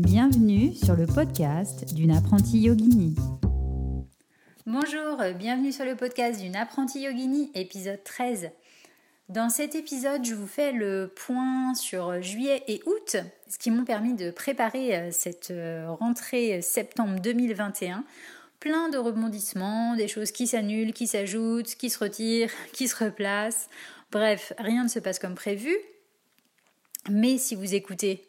Bienvenue sur le podcast d'une apprentie yogini. Bonjour, bienvenue sur le podcast d'une apprentie yogini, épisode 13. Dans cet épisode, je vous fais le point sur juillet et août, ce qui m'ont permis de préparer euh, cette euh, rentrée septembre 2021. Plein de rebondissements, des choses qui s'annulent, qui s'ajoutent, qui se retirent, qui se replacent. Bref, rien ne se passe comme prévu. Mais si vous écoutez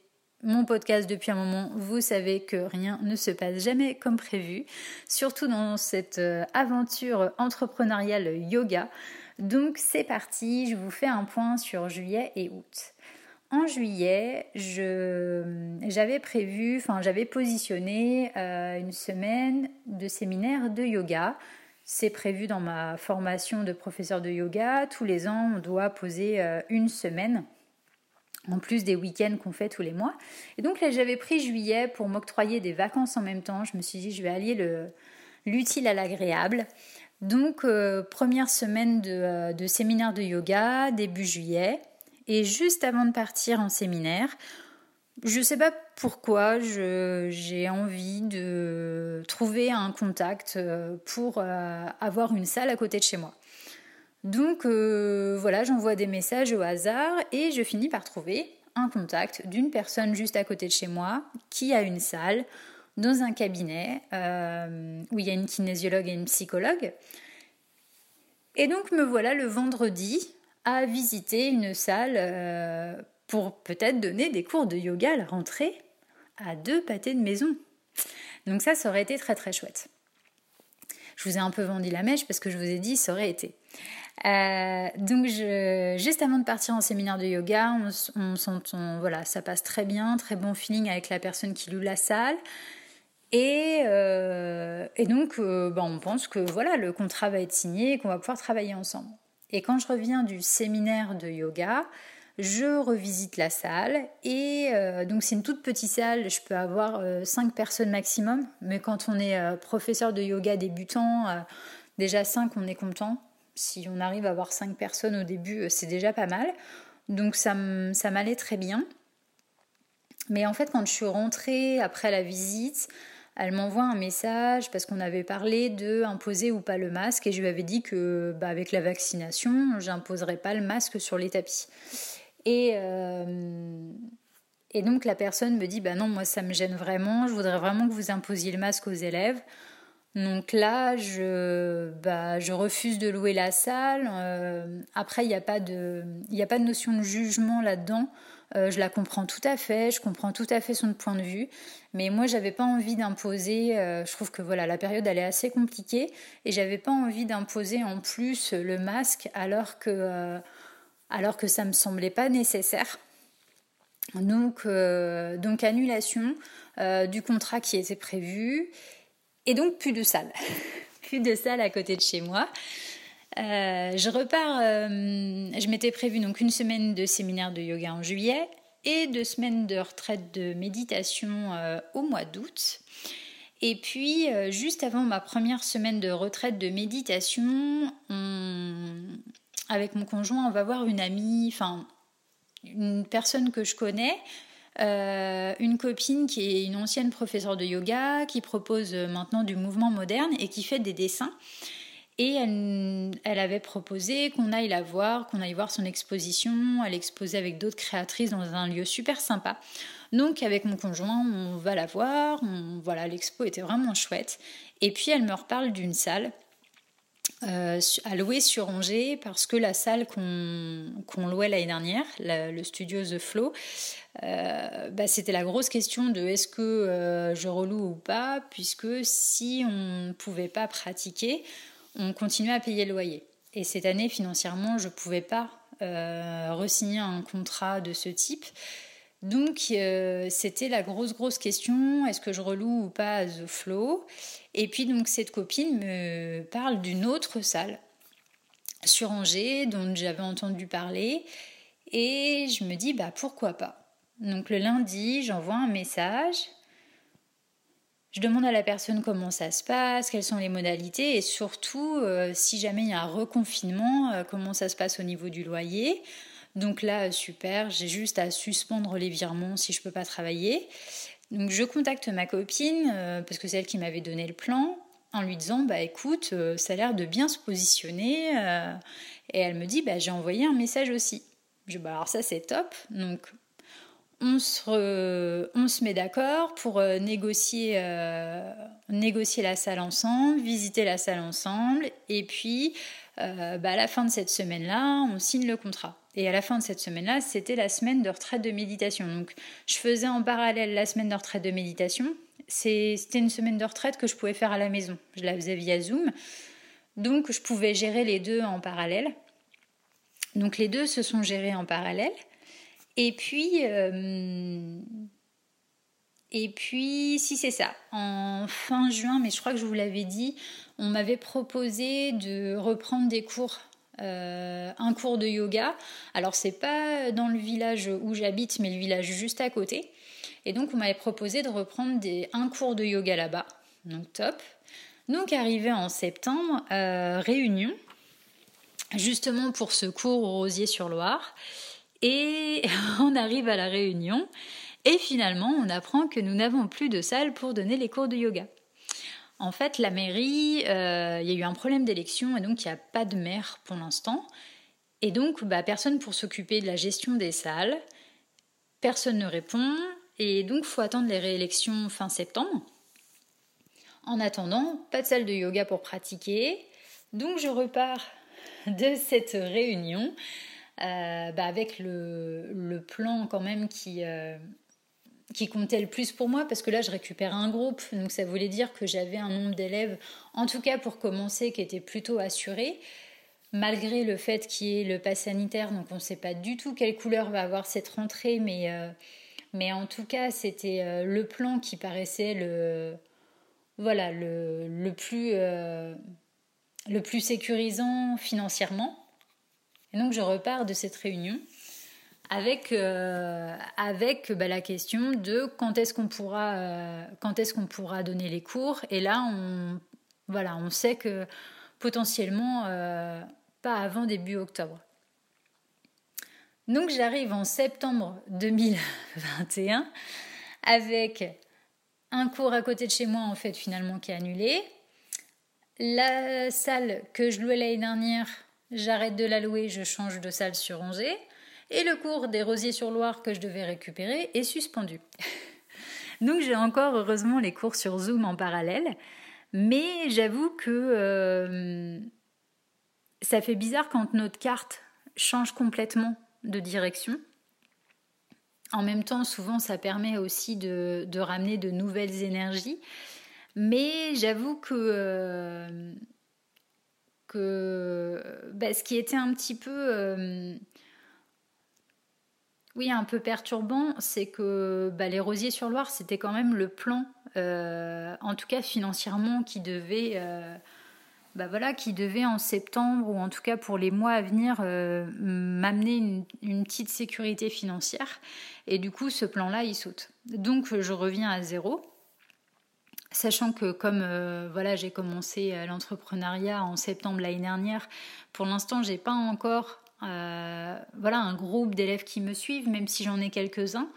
mon podcast depuis un moment, vous savez que rien ne se passe jamais comme prévu, surtout dans cette euh, aventure entrepreneuriale yoga. Donc c'est parti, je vous fais un point sur juillet et août. En juillet, j'avais prévu, enfin j'avais positionné euh, une semaine de séminaire de yoga. C'est prévu dans ma formation de professeur de yoga. Tous les ans, on doit poser euh, une semaine en plus des week-ends qu'on fait tous les mois. Et donc là, j'avais pris juillet pour m'octroyer des vacances en même temps. Je me suis dit, je vais allier l'utile à l'agréable. Donc, euh, première semaine euh, de, séminaire de yoga, début juillet. Et juste avant de partir en séminaire, je ne sais pas pourquoi, j'ai envie de trouver un contact euh, pour avoir une salle à côté de chez moi. Donc euh, voilà, j'envoie des messages au hasard et je finis par trouver un contact d'une personne juste à côté de chez moi qui a une salle dans un cabinet euh, où il y a une kinésiologue et une psychologue. Et donc me voilà le vendredi à visiter une salle euh, pour peut-être donner des cours de yoga à la rentrée à deux pâtés de maison. Donc ça, ça aurait été très très chouette. Je vous ai un peu vendu la mèche parce que je vous ai dit ça aurait été. Euh, donc, juste avant de partir en séminaire de yoga, voilà, ça passe très bien, très bon feeling avec la personne qui loue la salle. Et, euh, donc, euh, bah, on pense que voilà, le contrat va être signé et qu'on va pouvoir travailler ensemble. Et quand je reviens du séminaire de yoga, je revisite la salle et donc c'est une toute petite salle, je peux avoir 5 personnes maximum, mais quand on est professeur de yoga débutant, déjà 5 on est content si on arrive à avoir cinq personnes au début, euh, c'est déjà pas mal. Donc ça, m'allait très bien. Mais en fait, quand je suis rentrée après la visite, elle m'envoie un message parce qu'on avait parlé de imposer ou pas le masque et je lui avais dit que bah, avec la vaccination, j'imposerais pas le masque sur les tapis. Et, euh, et donc la personne me dit bah non, moi ça me gêne vraiment, je voudrais vraiment que vous imposiez le masque aux élèves. Donc là, je, bah, je refuse de louer la salle. Euh, après, il n'y a, pas de, a pas de notion de jugement là-dedans. Euh, je la comprends tout à fait, je comprends tout à fait son point de vue, mais moi j'avais pas envie d'imposer. Je trouve que voilà la période elle est assez compliquée et j'avais pas envie d'imposer en plus le masque alors que alors que ça me semblait pas nécessaire. Donc donc annulation du contrat qui était prévu et donc plus de salle. plus de salle à côté de chez moi. Euh, je repars, euh, je m'étais prévu donc une semaine de séminaire de yoga en juillet et deux semaines de retraite de méditation euh, au mois d'août. Et puis, juste avant ma première semaine de retraite de méditation, avec mon conjoint, on va voir une amie, enfin, une personne que je connais, euh, une copine qui est une ancienne professeure de yoga, qui propose euh, maintenant du mouvement moderne et qui fait des dessins. Et elle, avait proposé qu'on aille la voir, qu'on aille voir son exposition. Elle exposait avec d'autres créatrices dans un lieu super sympa. Donc avec mon conjoint, on va la voir. voilà, l'expo était vraiment chouette. Et puis elle me reparle d'une salle euh, à louer sur Angers parce que la salle qu'on louait l'année dernière, le studio The Flow, euh, bah, c'était la grosse question de est-ce que euh, je reloue ou pas, puisque si on ne pouvait pas pratiquer, on continuait à payer le loyer. Et cette année, financièrement, je ne pouvais pas euh, re-signer un contrat de ce type. Donc, c'était la grosse, grosse question, est-ce que je reloue ou pas The Flow? Et puis, donc, cette copine me parle d'une autre salle sur Angers, dont j'avais entendu parler, et je me dis, bah, pourquoi pas? Donc le lundi, j'envoie un message. Je demande à la personne comment ça se passe, quelles sont les modalités et surtout euh, si jamais il y a un reconfinement, euh, comment ça se passe au niveau du loyer. Donc là, super, j'ai juste à suspendre les virements si je peux pas travailler. Donc je contacte ma copine, parce que c'est elle qui m'avait donné le plan, en lui disant bah écoute, ça a l'air de bien se positionner. et elle me dit bah j'ai envoyé un message aussi. Je bah alors ça c'est top. Donc on se, met d'accord pour euh, négocier, euh, la salle ensemble, visiter la salle ensemble, et puis euh, bah, à la fin de cette semaine-là, on signe le contrat. Et à la fin de cette semaine-là, c'était la semaine de retraite de méditation. Donc je faisais en parallèle la semaine de retraite de méditation. C'était une semaine de retraite que je pouvais faire à la maison. Je la faisais via Zoom. Donc je pouvais gérer les deux en parallèle. Donc les deux se sont gérés en parallèle. Et puis, euh, et puis, si c'est ça, en fin juin, mais je crois que je vous l'avais dit, on m'avait proposé de reprendre des cours, euh, un cours de yoga. Alors c'est pas dans le village où j'habite, mais le village juste à côté. Et donc on m'avait proposé de reprendre un cours de yoga là-bas. Donc top. Donc arrivé en septembre, euh, réunion, justement pour ce cours au Rosier-sur-Loire. Et on arrive à la réunion et finalement on apprend que nous n'avons plus de salle pour donner les cours de yoga. En fait, la mairie, euh, il y a eu un problème d'élection et donc il n'y a pas de maire pour l'instant. Et donc, bah, personne pour s'occuper de la gestion des salles. Personne ne répond. Et donc, faut attendre les réélections fin septembre. En attendant, pas de salle de yoga pour pratiquer. Donc, je repars de cette réunion euh, bah, avec le, plan quand même qui, euh, qui comptait le plus pour moi, parce que là je récupère un groupe, donc ça voulait dire que j'avais un nombre d'élèves, en tout cas pour commencer, qui était plutôt assuré, malgré le fait qu'il y ait le pass sanitaire, donc on ne sait pas du tout quelle couleur va avoir cette rentrée, mais, euh, mais en tout cas c'était le plan qui paraissait le, voilà, le, le plus, le plus sécurisant financièrement. Donc je repars de cette réunion avec, euh, avec bah, la question de quand est-ce qu'on pourra, euh, quand est-ce qu'on pourra donner les cours. Et là, on, voilà, on sait que potentiellement euh, pas avant début octobre. Donc j'arrive en septembre 2021 avec un cours à côté de chez moi en fait finalement qui est annulé. La salle que je louais l'année dernière j'arrête de la louer, je change de salle sur Angers, et le cours des Rosiers-sur-Loire que je devais récupérer est suspendu. Donc j'ai encore heureusement les cours sur Zoom en parallèle, mais j'avoue que euh, ça fait bizarre quand notre carte change complètement de direction. En même temps, souvent, ça permet aussi de, ramener de nouvelles énergies. Mais j'avoue que euh, bah, ce qui était un petit peu euh, oui un peu perturbant c'est que bah, les rosiers sur Loire c'était quand même le plan euh, en tout cas financièrement qui devait euh, bah, voilà qui devait en septembre ou en tout cas pour les mois à venir m'amener une, petite sécurité financière. Et du coup ce plan là il saute. Donc je reviens à zéro Sachant que comme euh, voilà, j'ai commencé euh, l'entrepreneuriat en septembre l'année dernière, pour l'instant, j'ai pas encore euh, voilà un groupe d'élèves qui me suivent, même si j'en ai quelques-uns.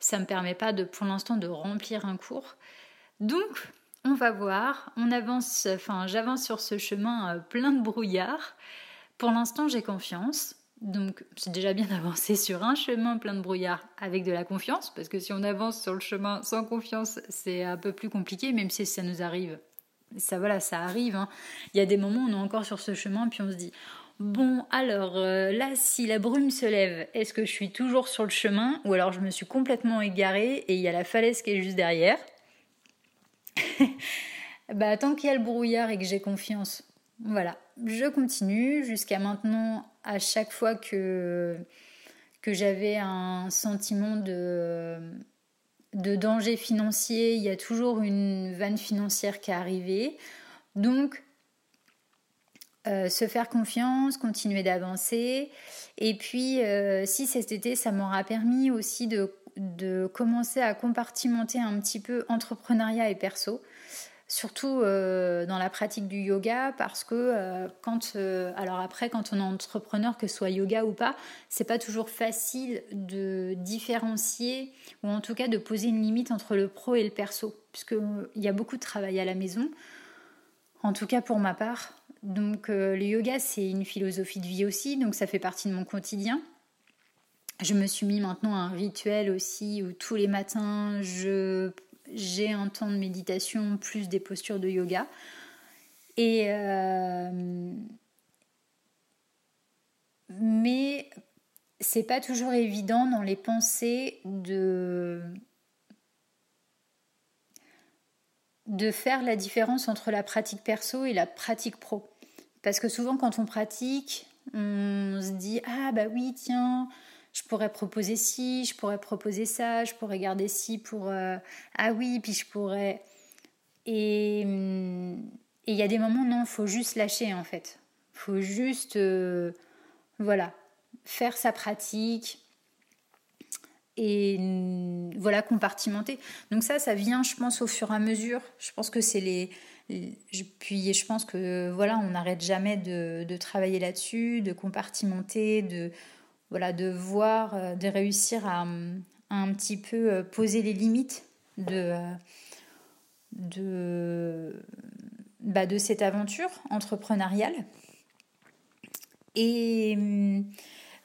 Ça me permet pas de, pour l'instant, de remplir un cours. Donc, on va voir. On avance, enfin, j'avance sur ce chemin plein de brouillard. Pour l'instant, j'ai confiance. Donc c'est déjà bien d'avancer sur un chemin plein de brouillard avec de la confiance, parce que si on avance sur le chemin sans confiance, c'est un peu plus compliqué, même si ça nous arrive. Ça voilà, ça arrive. Hein. Il y a des moments où on est encore sur ce chemin, puis on se dit Bon, alors euh, là, si la brume se lève, est-ce que je suis toujours sur le chemin ou alors je me suis complètement égarée et il y a la falaise qui est juste derrière? Bah, tant qu'il y a le brouillard et que j'ai confiance, voilà, je continue jusqu'à maintenant à chaque fois que, j'avais un sentiment de, de danger financier, il y a toujours une vanne financière qui est arrivée. Donc, euh, se faire confiance, continuer d'avancer. Et puis, euh, si cet été, ça m'aura permis aussi de, de, commencer à compartimenter un petit peu entrepreneuriat et perso. surtout dans la pratique du yoga parce que quand alors après quand on est entrepreneur que ce soit yoga ou pas c'est pas toujours facile de différencier ou en tout cas de poser une limite entre le pro et le perso puisque il y a beaucoup de travail à la maison en tout cas pour ma part donc le yoga c'est une philosophie de vie aussi donc ça fait partie de mon quotidien je me suis mis maintenant un rituel aussi où tous les matins, j'ai un temps de méditation plus des postures de yoga. Et euh, mais c'est pas toujours évident dans les pensées de de faire la différence entre la pratique perso et la pratique pro. Parce que souvent quand on pratique, on se dit ah bah oui tiens je pourrais proposer ci, je pourrais proposer ça, je pourrais garder ci pour euh, ah oui, puis je pourrais et hum, il y a des moments non, faut juste lâcher en fait. Faut juste euh, voilà, faire sa pratique et hum, voilà compartimenter. Donc ça ça vient je pense au fur et à mesure. Je pense que c'est les puis je pense que voilà, on n'arrête jamais de, travailler là-dessus, de compartimenter, de voilà, de voir, euh, de réussir à, un petit peu euh, poser les limites de, euh, de, bah, de cette aventure entrepreneuriale. Et hum,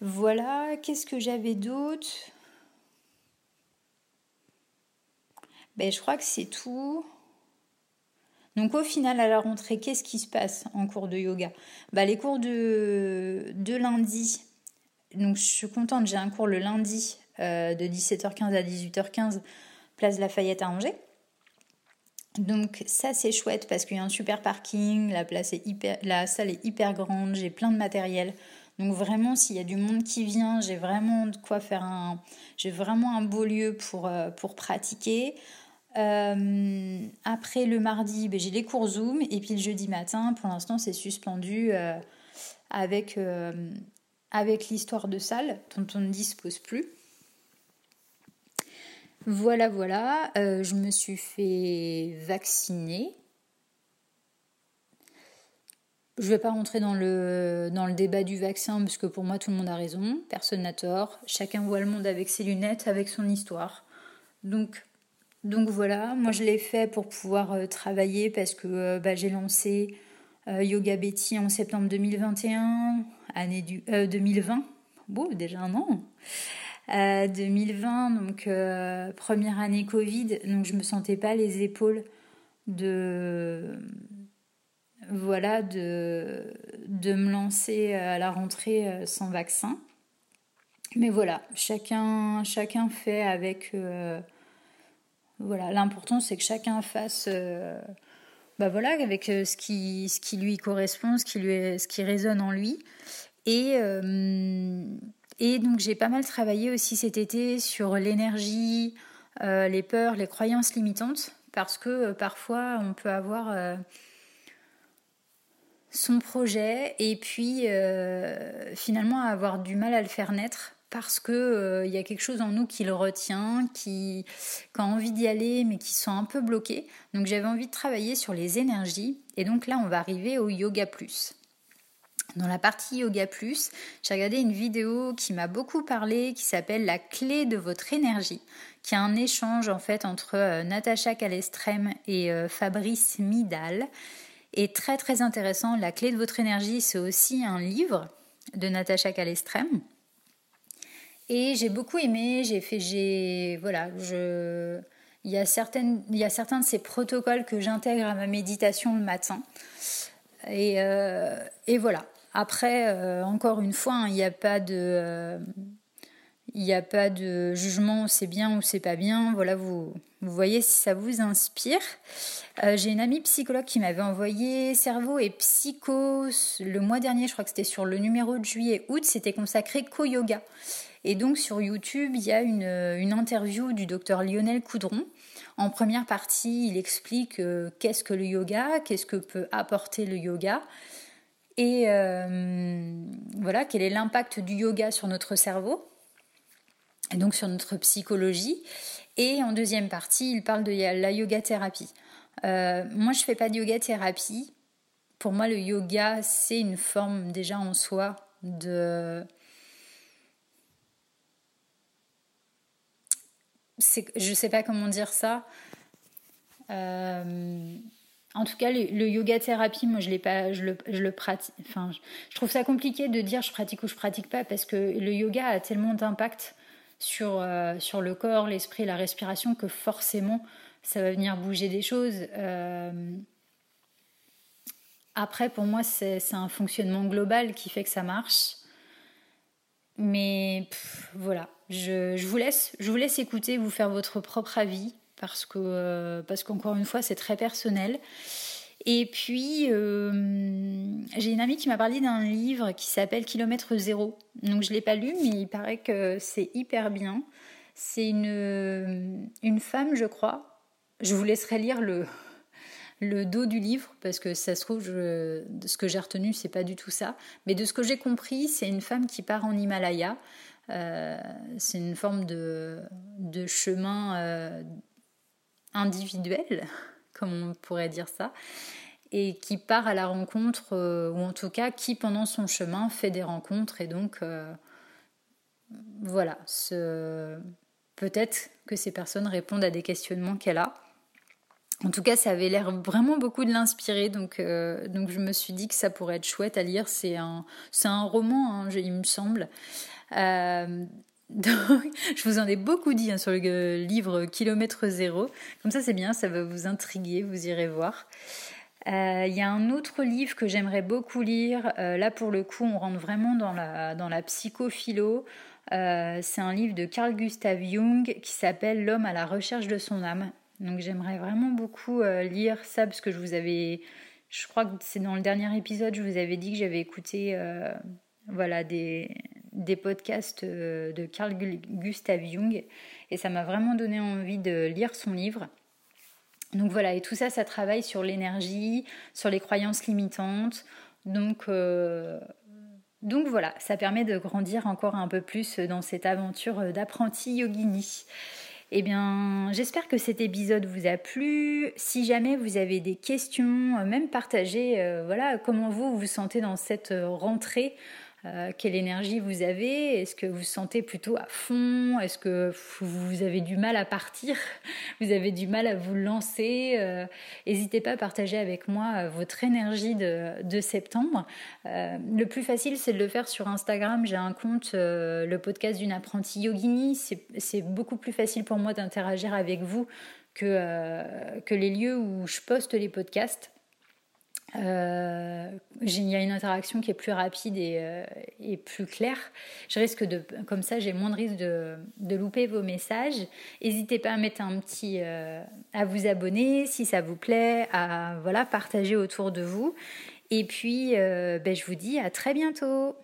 voilà, qu'est-ce que j'avais d'autre? Ben, Je crois que c'est tout. Donc au final, à la rentrée, qu'est-ce qui se passe en cours de yoga? Bah, Les cours de, de lundi, donc je suis contente, j'ai un cours le lundi euh, de 17h15 à 18h15, place Lafayette à Angers. Donc ça c'est chouette parce qu'il y a un super parking, la salle est hyper grande, j'ai plein de matériel. Donc vraiment s'il y a du monde qui vient, j'ai vraiment de quoi faire un, j'ai vraiment un beau lieu pour euh, pour pratiquer. Euh, après le mardi, ben, j'ai les cours Zoom et puis le jeudi matin, pour l'instant c'est suspendu avec avec l'histoire de salle dont on ne dispose plus. Voilà, voilà, euh, je me suis fait vacciner. Je ne vais pas rentrer dans le, dans le débat du vaccin parce que pour moi tout le monde a raison, personne n'a tort, chacun voit le monde avec ses lunettes, avec son histoire. Donc, donc voilà, moi je l'ai fait pour pouvoir euh, travailler parce que euh, bah, j'ai lancé Yoga Betty en septembre 2021 année du 2020, euh, bon déjà un an. 2020, euh, donc euh, première année Covid, donc je me sentais pas les épaules de voilà de, de me lancer à la rentrée sans vaccin. Mais voilà, chacun chacun fait avec voilà, l'important c'est que chacun fasse bah voilà avec ce qui ce qui lui correspond, ce qui lui ce qui résonne en lui. Et, euh, et donc j'ai pas mal travaillé aussi cet été sur l'énergie, euh, les peurs, les croyances limitantes, parce que euh, parfois on peut avoir son projet et puis finalement avoir du mal à le faire naître parce que il y a quelque chose en nous qui le retient, qui, qui a envie d'y aller mais qui sont un peu bloqués. Donc j'avais envie de travailler sur les énergies et donc là on va arriver au yoga plus. Dans la partie Yoga Plus, j'ai regardé une vidéo qui m'a beaucoup parlé, qui s'appelle La clé de votre énergie, qui est un échange en fait entre euh, Natacha Calestrem et euh, Fabrice Midal. Et très très intéressant, La clé de votre énergie, c'est aussi un livre de Natacha Calestrem. Et j'ai beaucoup aimé, j'ai fait, j'ai, voilà, je, il y a certaines, il y a certains de ces protocoles que j'intègre à ma méditation le matin. Et, euh, et voilà, après, euh, encore une fois, hein, il n'y a pas de... Euh, il a pas de jugement, c'est bien ou c'est pas bien. Voilà, vous, vous voyez si ça vous inspire. J'ai une amie psychologue qui m'avait envoyé Cerveau et Psycho le mois dernier, je crois que c'était sur le numéro de juillet-août, c'était consacré qu'au-yoga. Et donc sur YouTube, il y a une, une interview du docteur Lionel Coudron. En première partie, il explique qu'est-ce que le yoga, qu'est-ce que peut apporter le yoga. Et euh, voilà, quel est l'impact du yoga sur notre cerveau et donc sur notre psychologie. Et en deuxième partie, il parle de la yoga thérapie. moi, je fais pas de yoga thérapie. Pour moi, le yoga, c'est une forme déjà en soi de je sais pas comment dire ça. Euh, en tout cas, le, yoga thérapie, moi, je l'ai pas, je le, pratique. Enfin, je, trouve ça compliqué de dire je pratique ou je pratique pas parce que le yoga a tellement d'impact sur euh, sur le corps, l'esprit, la respiration que forcément, ça va venir bouger des choses. Euh, après, pour moi, c'est un fonctionnement global qui fait que ça marche. Mais voilà, je, vous laisse, je vous laisse écouter, vous faire votre propre avis, parce que euh, parce qu'encore une fois, c'est très personnel. Et puis, euh, j'ai une amie qui m'a parlé d'un livre qui s'appelle Kilomètre Zéro. Donc, je ne l'ai pas lu, mais il paraît que c'est hyper bien. C'est une, une femme, je crois. Je vous laisserai lire le, le dos du livre, parce que ça se trouve, je, ce que j'ai retenu, c'est pas du tout ça. Mais de ce que j'ai compris, c'est une femme qui part en Himalaya. Euh, c'est une forme de, chemin euh, individuel, comme on pourrait dire ça, et qui part à la rencontre, euh, ou en tout cas qui pendant son chemin fait des rencontres, et donc voilà, peut-être que ces personnes répondent à des questionnements qu'elle a. En tout cas, ça avait l'air vraiment beaucoup de l'inspirer, donc, donc je me suis dit que ça pourrait être chouette à lire. C'est un, c'est un roman, hein, il me semble. Euh, donc, je vous en ai beaucoup dit hein, sur le livre Kilomètre Zéro. Comme ça, c'est bien, ça va vous intriguer, vous irez voir. Euh, il y a un autre livre que j'aimerais beaucoup lire. là, pour le coup, on rentre vraiment dans la, dans la psychophilo. c'est un livre de Carl Gustav Jung qui s'appelle L'homme à la recherche de son âme. Donc j'aimerais vraiment beaucoup euh, lire ça parce que je vous avais, je crois que c'est dans le dernier épisode, je vous avais dit que j'avais écouté euh, voilà, des, podcasts euh, de Carl Gustav Jung et ça m'a vraiment donné envie de lire son livre. Donc voilà, et tout ça, ça travaille sur l'énergie, sur les croyances limitantes. Donc, donc voilà, ça permet de grandir encore un peu plus dans cette aventure d'apprenti yogini. Eh bien, j'espère que cet épisode vous a plu. Si jamais vous avez des questions, euh, même partagez, euh, voilà, comment vous vous sentez dans cette euh, quelle énergie vous avez? Est-ce que vous vous sentez plutôt à fond? Est-ce que vous avez du mal à partir? Vous avez du mal à vous lancer? N'hésitez pas à partager avec moi votre énergie de, septembre. le plus facile, c'est de le faire sur Instagram. J'ai un compte, le podcast d'une apprentie yogini. C'est beaucoup plus facile pour moi d'interagir avec vous que, que les lieux où je poste les podcasts. Euh, il y a une interaction qui est plus rapide et, euh, et, plus claire. Je risque de, comme ça, j'ai moins de risque de, de, louper vos messages. N'hésitez pas à mettre un petit, euh, à vous abonner si ça vous plaît, à voilà partager autour de vous. Et puis, ben, je vous dis à très bientôt.